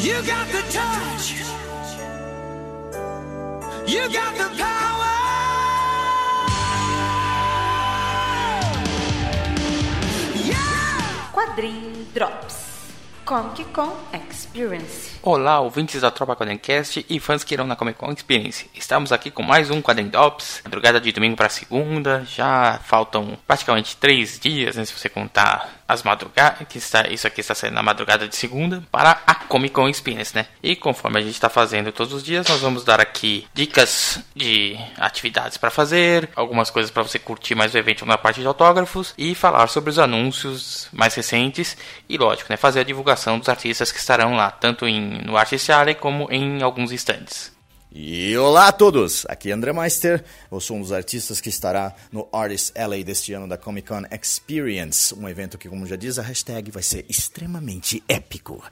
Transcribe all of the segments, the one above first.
You got the touch. You got the power. Yeah. Quadrinho Drops. Comic Con Experience. Olá, ouvintes da Tropa Quadrincast e fãs que irão na Comic Con Experience. Estamos aqui com mais um Quadrinho Drops, madrugada de domingo para segunda. Já faltam praticamente três dias, né, se você contar as madrugadas, que está, isso aqui está saindo na madrugada de segunda, para a Comic Con Experience, né? E conforme a gente está fazendo todos os dias, nós vamos dar aqui dicas de atividades para fazer, algumas coisas para você curtir mais o evento na parte de autógrafos e falar sobre os anúncios mais recentes e, lógico, né, fazer a divulgação dos artistas que estarão lá, tanto em, no Artist Alley como em alguns estandes. E olá a todos, aqui é André Meister, eu sou um dos artistas que estará no Artist LA deste ano da Comic Con Experience, um evento que, como já diz a hashtag, vai ser extremamente épico.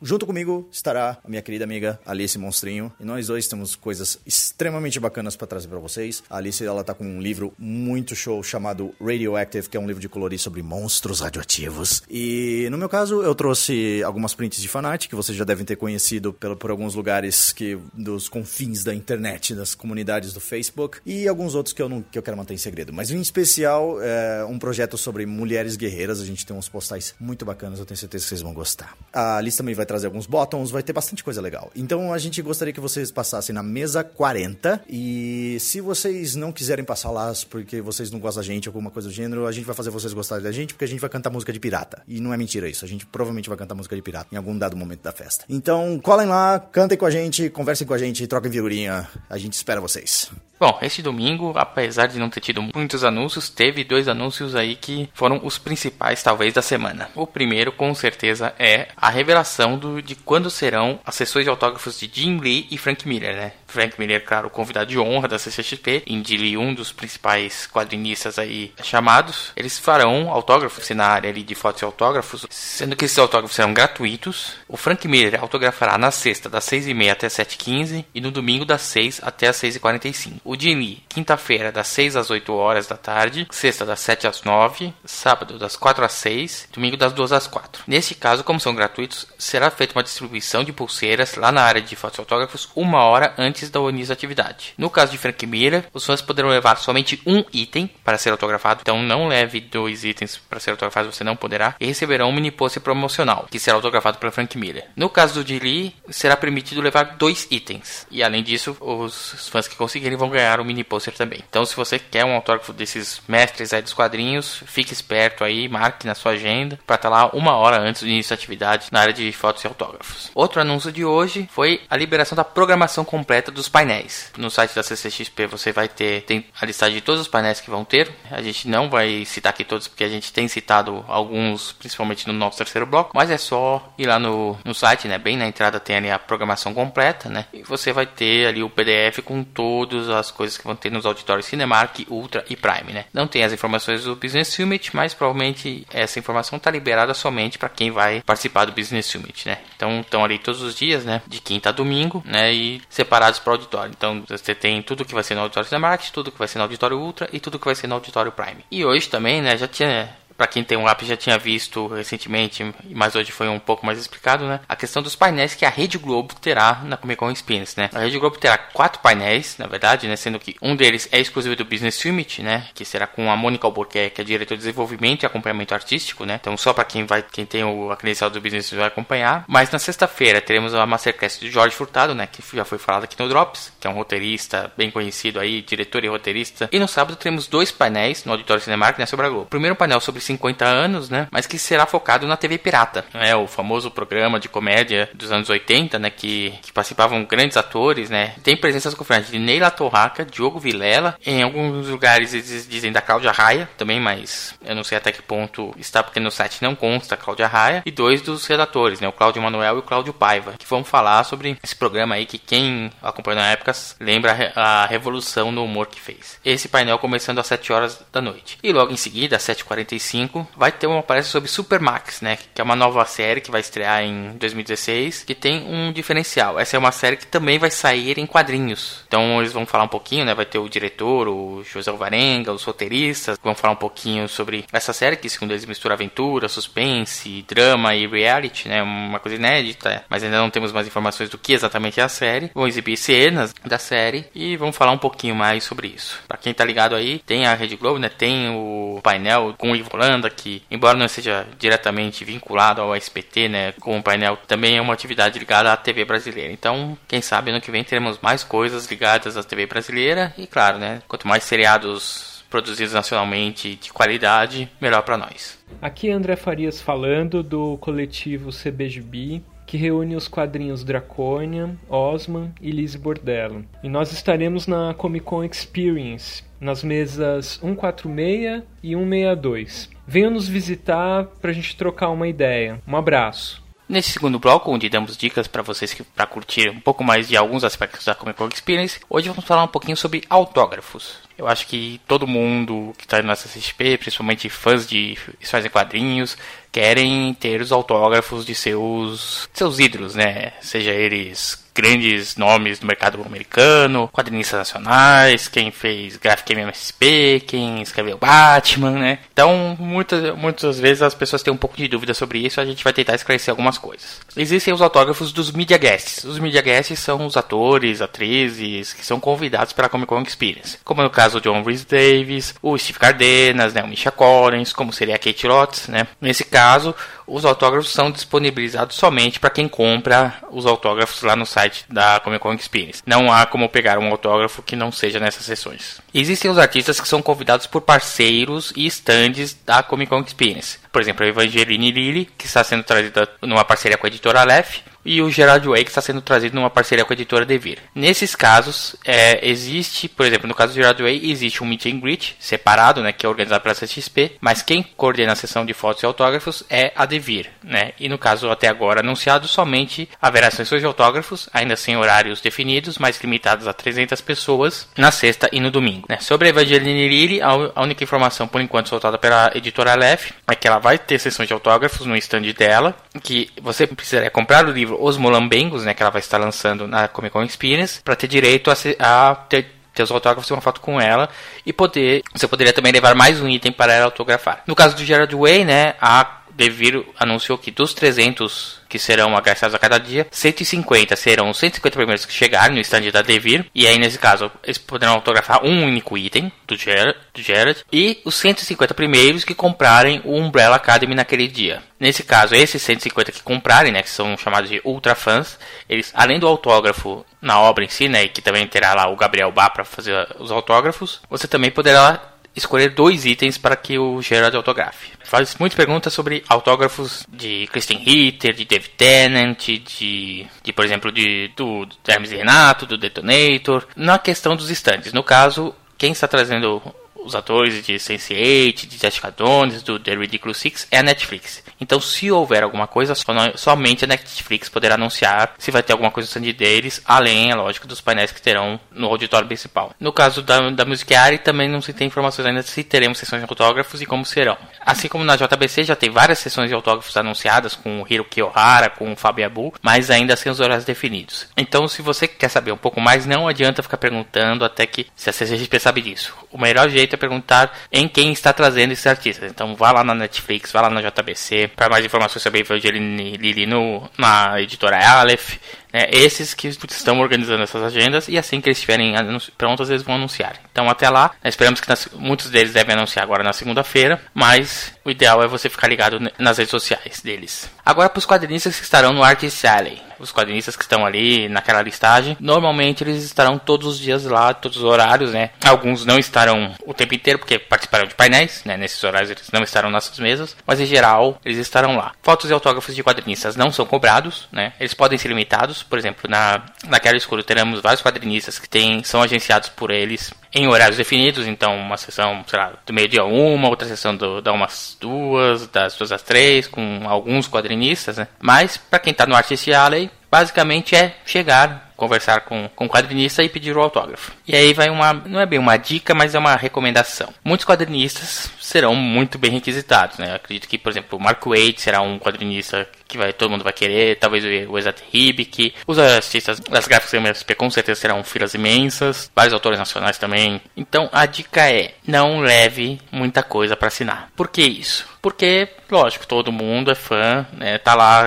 Junto comigo estará a minha querida amiga Alice Monstrinho, e nós dois temos coisas extremamente bacanas para trazer para vocês. A Alice, ela tá com um livro muito show chamado Radioactive, que é um livro de colorir sobre monstros radioativos. E no meu caso, eu trouxe algumas prints de fanart que vocês já devem ter conhecido por, por alguns lugares que dos confins da internet, das comunidades do Facebook e alguns outros que eu, não, que eu quero manter em segredo. Mas em especial, é um projeto sobre mulheres guerreiras. A gente tem uns postais muito bacanas, eu tenho certeza que vocês vão gostar. A Alice também vai trazer alguns bottoms, vai ter bastante coisa legal. Então a gente gostaria que vocês passassem na mesa 40 e se vocês não quiserem passar lá porque vocês não gostam da gente, alguma coisa do gênero, a gente vai fazer vocês gostarem da gente porque a gente vai cantar música de pirata. E não é mentira isso, a gente provavelmente vai cantar música de pirata em algum dado momento da festa. Então colhem lá, cantem com a gente, conversem com a gente, troquem figurinha. A gente espera vocês. Bom, este domingo, apesar de não ter tido muitos anúncios, teve dois anúncios aí que foram os principais, talvez, da semana. O primeiro, com certeza, é a revelação do, de quando serão as sessões de autógrafos de Jim Lee e Frank Miller, né? Frank Miller, claro, convidado de honra da CCXP, Jim Lee, um dos principais quadrinistas aí chamados. Eles farão autógrafos na área ali de fotos e autógrafos, sendo que esses autógrafos serão gratuitos. O Frank Miller autografará na sexta, das 6h30 até 7h15, e no domingo, das 6 até as 6h45. O Lee, quinta-feira, das 6 às 8 horas da tarde, sexta, das 7 às 9, sábado, das 4 às 6, domingo, das 2 às 4. Neste caso, como são gratuitos, será feita uma distribuição de pulseiras lá na área de fotos autógrafos uma hora antes da início da atividade. No caso de Frank Miller, os fãs poderão levar somente um item para ser autografado, então não leve dois itens para ser autografado, você não poderá, e receberão um mini pôster promocional, que será autografado pelo Frank Miller. No caso do Lee, será permitido levar dois itens, e além disso, os fãs que conseguirem vão ganhar um mini pôster também. Então, se você quer um autógrafo desses mestres aí dos quadrinhos, fique esperto aí, marque na sua agenda para estar lá uma hora antes do início da atividade na área de fotos e autógrafos. Outro anúncio de hoje foi a liberação da programação completa dos painéis. No site da CCXP você vai ter tem a listagem de todos os painéis que vão ter. A gente não vai citar aqui todos porque a gente tem citado alguns, principalmente no nosso terceiro bloco, mas é só ir lá no, no site, né? Bem na entrada tem ali a programação completa, né? E você vai ter ali o PDF com todas as coisas que vão ter nos auditórios Cinemark, Ultra e Prime, né? Não tem as informações do Business Summit, mas provavelmente essa informação está liberada somente para quem vai participar do Business Summit, né? Então estão ali todos os dias, né? De quinta a domingo, né? E separados para auditório. Então você tem tudo que vai ser no auditório Cinemark, tudo que vai ser no auditório Ultra e tudo que vai ser no auditório Prime. E hoje também, né? Já tinha para quem tem um lápis já tinha visto recentemente, mas hoje foi um pouco mais explicado, né? A questão dos painéis que a Rede Globo terá na Comic Con Experience, né? A Rede Globo terá quatro painéis, na verdade, né? Sendo que um deles é exclusivo do Business Summit, né? Que será com a Mônica Albuquerque, que é diretor de desenvolvimento e acompanhamento artístico, né? Então só para quem vai, quem tem o, a credencial do Business vai acompanhar. Mas na sexta-feira teremos a Masterclass de Jorge Furtado, né? Que já foi falado aqui no Drops, que é um roteirista bem conhecido aí, diretor e roteirista. E no sábado teremos dois painéis no Auditório Cinemark, né? Sobre a Globo. Primeiro painel sobre 50 anos, né? Mas que será focado na TV pirata. É o famoso programa de comédia dos anos 80, né? Que, que participavam grandes atores, né? Tem presenças confirmadas de Neila Torraca, Diogo Vilela. Em alguns lugares eles dizem da Cláudia Raia também, mas eu não sei até que ponto está, porque no site não consta a Cláudia Raia. E dois dos redatores, né? O Cláudio Manuel e o Cláudio Paiva, que vão falar sobre esse programa aí que quem acompanhou na época lembra a revolução no humor que fez. Esse painel começando às 7 horas da noite. E logo em seguida, às 7h45, 5, vai ter uma palestra sobre Supermax, né? Que é uma nova série que vai estrear em 2016, que tem um diferencial. Essa é uma série que também vai sair em quadrinhos. Então eles vão falar um pouquinho, né? Vai ter o diretor, o José Alvarenga, os roteiristas, vão falar um pouquinho sobre essa série que, segundo eles, mistura aventura, suspense, drama e reality, né? Uma coisa inédita, mas ainda não temos mais informações do que exatamente é a série. Vão exibir cenas da série e vão falar um pouquinho mais sobre isso. Para quem tá ligado aí, tem a Rede Globo, né? Tem o painel com o Ivo Holanda, que, embora não seja diretamente vinculado ao SPT, né? O painel, também é uma atividade ligada à TV brasileira. Então, quem sabe ano que vem teremos mais coisas ligadas à TV brasileira e, claro, né? Quanto mais seriados produzidos nacionalmente de qualidade, melhor para nós. Aqui é André Farias falando do coletivo CBGB, que reúne os quadrinhos Draconian, Osman e Liz Bordello. E nós estaremos na Comic Con Experience, nas mesas 146 e 162. Venham nos visitar para a gente trocar uma ideia. Um abraço! Nesse segundo bloco, onde damos dicas para vocês para curtir um pouco mais de alguns aspectos da Comic Con Experience, hoje vamos falar um pouquinho sobre autógrafos. Eu acho que todo mundo que está na CCXP, principalmente fãs de histórias em quadrinhos, querem ter os autógrafos de seus seus ídolos, né? Seja eles grandes nomes do mercado americano, quadrinistas nacionais, quem fez Graphic MSP, quem escreveu Batman, né? Então, muitas, muitas vezes as pessoas têm um pouco de dúvida sobre isso, a gente vai tentar esclarecer algumas coisas. Existem os autógrafos dos media guests. Os media guests são os atores, atrizes que são convidados pela Comic Con Experience, como no caso o John Rhys Davis, o Steve Cardenas, né, o Misha Collins, como seria a Kate Lotz, né? Nesse caso, os autógrafos são disponibilizados somente para quem compra os autógrafos lá no site da Comic Con Experience. Não há como pegar um autógrafo que não seja nessas sessões. Existem os artistas que são convidados por parceiros e estandes da Comic Con Experience. Por exemplo, a Evangeline Lilly, que está sendo trazida numa parceria com a editora Aleph, e o Gerard Way, que está sendo trazido numa parceria com a editora Devir. Nesses casos, é, existe, por exemplo, no caso do Gerard Way, existe um meet and greet separado, né, que é organizado pela CXP, mas quem coordena a sessão de fotos e autógrafos é a Devir, né? E no caso até agora anunciado, somente haverá sessões de autógrafos, ainda sem horários definidos, mas limitados a 300 pessoas na sexta e no domingo. Né? Sobre a Evangeline Lilly, a única informação por enquanto soltada pela editora Aleph é que ela vai ter sessões de autógrafos no stand dela, que você precisaria comprar o livro Os Molambengos, né, que ela vai estar lançando na Comic Con Experience, para ter direito a, a ter os autógrafos e uma foto com ela e poder você poderia também levar mais um item para ela autografar. No caso do Gerard Way, né, a Devir anunciou que dos 300 que serão agraciados a cada dia, 150 serão os 150 primeiros que chegarem no stand da Devir, e aí nesse caso eles poderão autografar um único item do Gerard, do Gerard e os 150 primeiros que comprarem o Umbrella Academy naquele dia. Nesse caso, esses 150 que comprarem, né, que são chamados de ultra fãs, eles além do autógrafo na obra em si, né, e que também terá lá o Gabriel Bá para fazer os autógrafos, você também poderá escolher dois itens para que o Gerard autografe. Faz muitas perguntas sobre autógrafos de Christian Ritter, de Dave Tennant, de, de por exemplo, de, do, do Hermes Renato, do Detonator, na questão dos estandes. No caso, quem está trazendo os atores de Sense8, de Jessica Jones, do The Ridiculous Six, é a Netflix. Então, se houver alguma coisa, somente a Netflix poderá anunciar se vai ter alguma coisa stand deles, além, é lógico, dos painéis que terão no auditório principal. No caso da, da Musicari, também não se tem informações ainda se teremos sessões de autógrafos e como serão. Assim como na JBC, já tem várias sessões de autógrafos anunciadas com o Hiroki Ohara, com o Fabio Abu, mas ainda sem os horários definidos. Então, se você quer saber um pouco mais, não adianta ficar perguntando até que se a CCXP sabe disso. O melhor jeito é perguntar em quem está trazendo esses artistas. Então, vá lá na Netflix, vá lá na JBC, para mais informações sobre Evangeline Lili no, na editora Aleph. Né, esses que estão organizando essas agendas e assim que eles estiverem prontos eles vão anunciar. Então até lá, né, esperamos que nas, muitos deles devem anunciar agora na segunda-feira, mas o ideal é você ficar ligado nas redes sociais deles. Agora para os quadrinistas que estarão no Artist Alley. Os quadrinistas que estão ali naquela listagem, normalmente eles estarão todos os dias lá, todos os horários, né? Alguns não estarão o tempo inteiro porque participaram de painéis, né? Nesses horários eles não estarão nas suas mesas, mas em geral eles estarão lá. Fotos e autógrafos de quadrinistas não são cobrados, né? Eles podem ser limitados, por exemplo, na naquela escuro teremos vários quadrinistas que tem, são agenciados por eles em horários definidos, então uma sessão, sei lá, do meio-dia uma, outra sessão do, da umas duas, das duas às três, com alguns quadrinistas, né? Mas, para quem tá no Artist Alley, basicamente é chegar, conversar com, com o quadrinista e pedir o autógrafo. E aí vai uma, não é bem uma dica, mas é uma recomendação. Muitos quadrinistas serão muito bem requisitados, né? Eu acredito que, por exemplo, o Mark Waid será um quadrinista que vai, todo mundo vai querer, talvez o Exat Ribic, os artistas das gráficas MSP com certeza serão filas imensas, vários autores nacionais também. Então a dica é, não leve muita coisa para assinar. Por que isso? Porque, lógico, todo mundo é fã, né? Tá lá,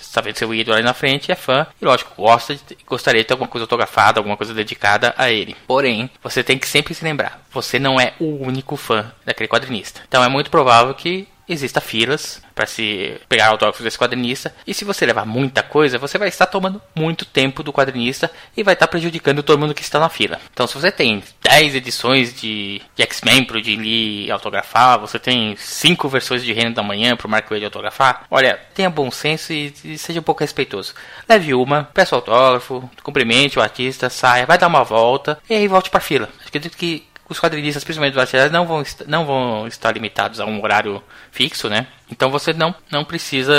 está vendo seu ídolo ali na frente, é fã, e lógico, gosta de, gostaria de ter alguma coisa autografada, alguma coisa dedicada a ele. Porém, você tem que sempre se lembrar, você não é o único fã daquele quadrinista. Então é muito provável que exista filas para se pegar autógrafos desse quadrinista. E se você levar muita coisa, você vai estar tomando muito tempo do quadrinista e vai estar prejudicando todo mundo que está na fila. Então, se você tem 10 edições de, de X-Men pro Jim Lee autografar, você tem 5 versões de Reino da Manhã pro Mark Wade autografar, olha, tenha bom senso e, e seja um pouco respeitoso. Leve uma, peça o autógrafo, cumprimente o artista, saia, vai dar uma volta e aí volte para fila. Acredito que os quadrinistas, principalmente do atividade, não vão, não vão estar limitados a um horário fixo, né? Então você não, não precisa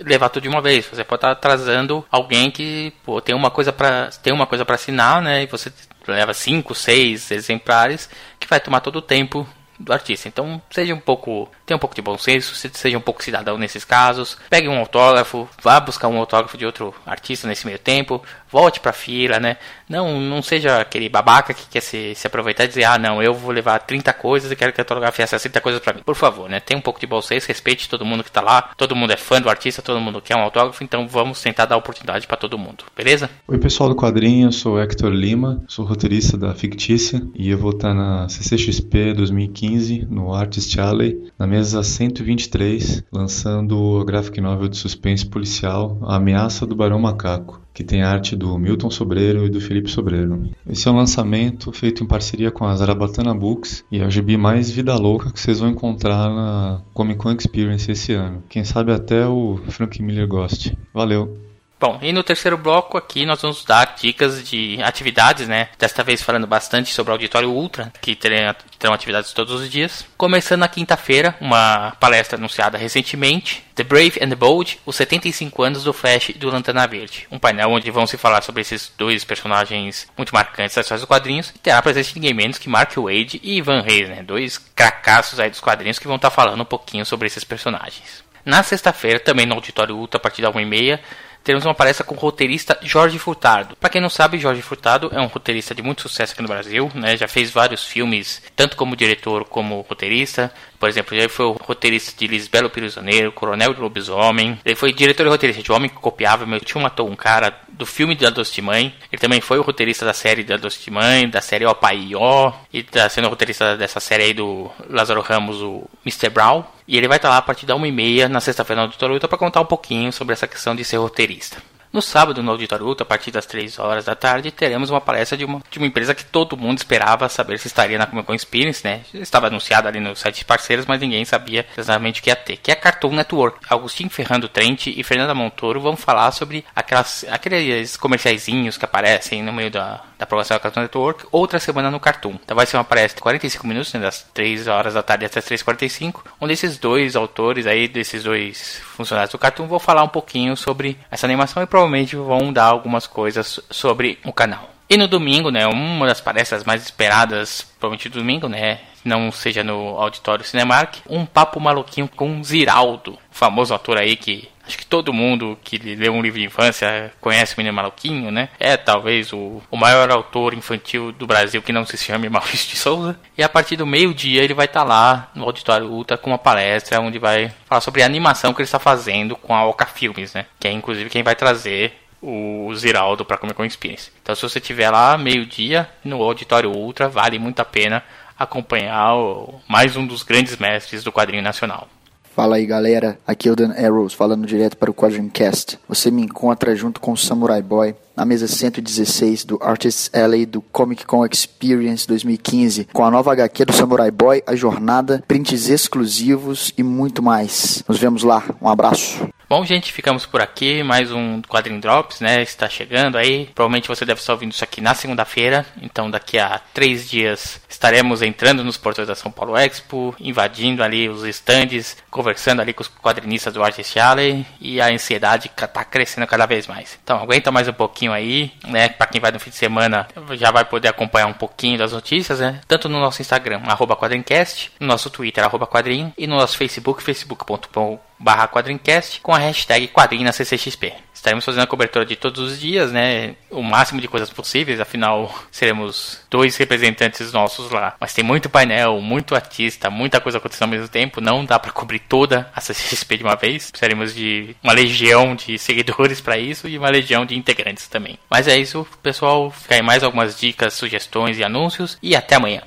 levar tudo de uma vez. Você pode estar atrasando alguém que pô, tem uma coisa para tem uma coisa para assinar, né? E você leva cinco, seis exemplares que vai tomar todo o tempo do artista. Então, seja um pouco, tenha um pouco de bom senso, seja um pouco cidadão nesses casos. Pegue um autógrafo, vá buscar um autógrafo de outro artista nesse meio tempo, volte para fila, né? Não, não seja aquele babaca que quer se, se aproveitar e dizer: "Ah, não, eu vou levar 30 coisas e quero que a autografia essa 30 coisas para mim". Por favor, né? Tenha um pouco de bom senso, respeite todo mundo que tá lá. Todo mundo é fã do artista, todo mundo quer um autógrafo, então vamos tentar dar oportunidade para todo mundo. Beleza? Oi, pessoal do quadrinho, eu sou Hector Lima, sou roteirista da Fictícia e eu vou estar na CCXP 2015 no Artist Alley, na mesa 123, lançando a graphic novel de suspense policial A Ameaça do Barão Macaco que tem arte do Milton Sobreiro e do Felipe Sobreiro. Esse é um lançamento feito em parceria com a Zarabatana Books e é o gibi mais vida louca que vocês vão encontrar na Comic Con Experience esse ano. Quem sabe até o Frank Miller goste. Valeu! Bom, e no terceiro bloco aqui nós vamos dar dicas de atividades, né? Desta vez falando bastante sobre o Auditório Ultra, que terão, atividades todos os dias. Começando na quinta-feira, uma palestra anunciada recentemente, The Brave and the Bold, os 75 anos do Flash e do Lanterna Verde. Um painel onde vão se falar sobre esses dois personagens muito marcantes das histórias dos quadrinhos. E terá de ninguém menos que Mark Wade e Ivan Reis, né? Dois cracassos aí dos quadrinhos que vão estar falando um pouquinho sobre esses personagens. Na sexta-feira, também no Auditório Ultra, a partir da 1h30, teremos uma palestra com o roteirista Jorge Furtado. Para quem não sabe, Jorge Furtado é um roteirista de muito sucesso aqui no Brasil, né? Já fez vários filmes, tanto como diretor como roteirista. Por exemplo, ele foi o roteirista de Lisbelo Prisioneiro, Coronel de Lobisomem. Ele foi diretor e roteirista de Homem que Copiava, Meu Tio Matou um Cara, do filme da Doce de Mãe. Ele também foi o roteirista da série da Doce de Mãe, da série Ó Pai e Ó. E tá sendo roteirista dessa série aí do Lázaro Ramos, o Mr. Brown. E ele vai estar lá a partir da 1h30 na sexta-feira Auditório Ultra para contar um pouquinho sobre essa questão de ser roteirista. No sábado, no Auditório Ultra, a partir das 3 horas da tarde, teremos uma palestra de uma, de uma empresa que todo mundo esperava saber se estaria na Comic Con Experience, né? Estava anunciado ali no site de parceiros, mas ninguém sabia exatamente o que ia ter. Que é a Cartoon Network. Agostinho Ferrando Trent e Fernanda Montoro vão falar sobre aquelas, aqueles comerciaizinhos que aparecem no meio da, da programação da Cartoon Network, outra semana no Cartoon. Então vai ser uma palestra de 45 minutos, né, das 3 horas da tarde até as 3h45, onde esses dois autores aí, desses dois funcionários do Cartoon, vão falar um pouquinho sobre essa animação e provavelmente vão dar algumas coisas sobre o canal. E no domingo, né, uma das palestras mais esperadas, provavelmente domingo, né, não seja no Auditório Cinemark, um papo maluquinho com Ziraldo, famoso ator aí que acho que todo mundo que leu um livro de infância conhece o Menino Maluquinho, né? É talvez o, o maior autor infantil do Brasil que não se chame Maurício de Souza. E a partir do meio-dia ele vai estar tá lá no Auditório Ultra com uma palestra onde vai falar sobre a animação que ele está fazendo com a Oca Filmes, né? Que é inclusive quem vai trazer o Ziraldo para Comic Con Experience. Então se você estiver lá meio-dia no Auditório Ultra, vale muito a pena acompanhar o, mais um dos grandes mestres do quadrinho nacional. Fala aí galera, aqui é o Dan Arrows falando direto para o Quadrincast. Você me encontra junto com o Samurai Boy na mesa 116 do Artists Alley do Comic Con Experience 2015, com a nova HQ do Samurai Boy, a jornada, prints exclusivos e muito mais. Nos vemos lá, um abraço. Bom, gente, ficamos por aqui. Mais um Quadrinho Drops, né? Está chegando aí. Provavelmente você deve estar ouvindo isso aqui na segunda-feira. Então, daqui a três dias estaremos entrando nos portões da São Paulo Expo, invadindo ali os stands, conversando ali com os quadrinistas do Artist Alley. E a ansiedade está crescendo cada vez mais. Então, aguenta mais um pouquinho aí, né? Para quem vai no fim de semana, já vai poder acompanhar um pouquinho das notícias, né? Tanto no nosso Instagram, arroba quadrincast, no nosso Twitter, arroba quadrinho, e no nosso Facebook, facebook.com barra quadrincast com a hashtag quadrinho na CCXP. Estaremos fazendo a cobertura de todos os dias, né? O máximo de coisas possíveis, afinal seremos dois representantes nossos lá. Mas tem muito painel, muito artista, muita coisa acontecendo ao mesmo tempo. Não dá para cobrir toda a CCXP de uma vez. Precisaremos de uma legião de seguidores para isso e uma legião de integrantes também. Mas é isso, pessoal. Fica aí mais algumas dicas, sugestões e anúncios. E até amanhã.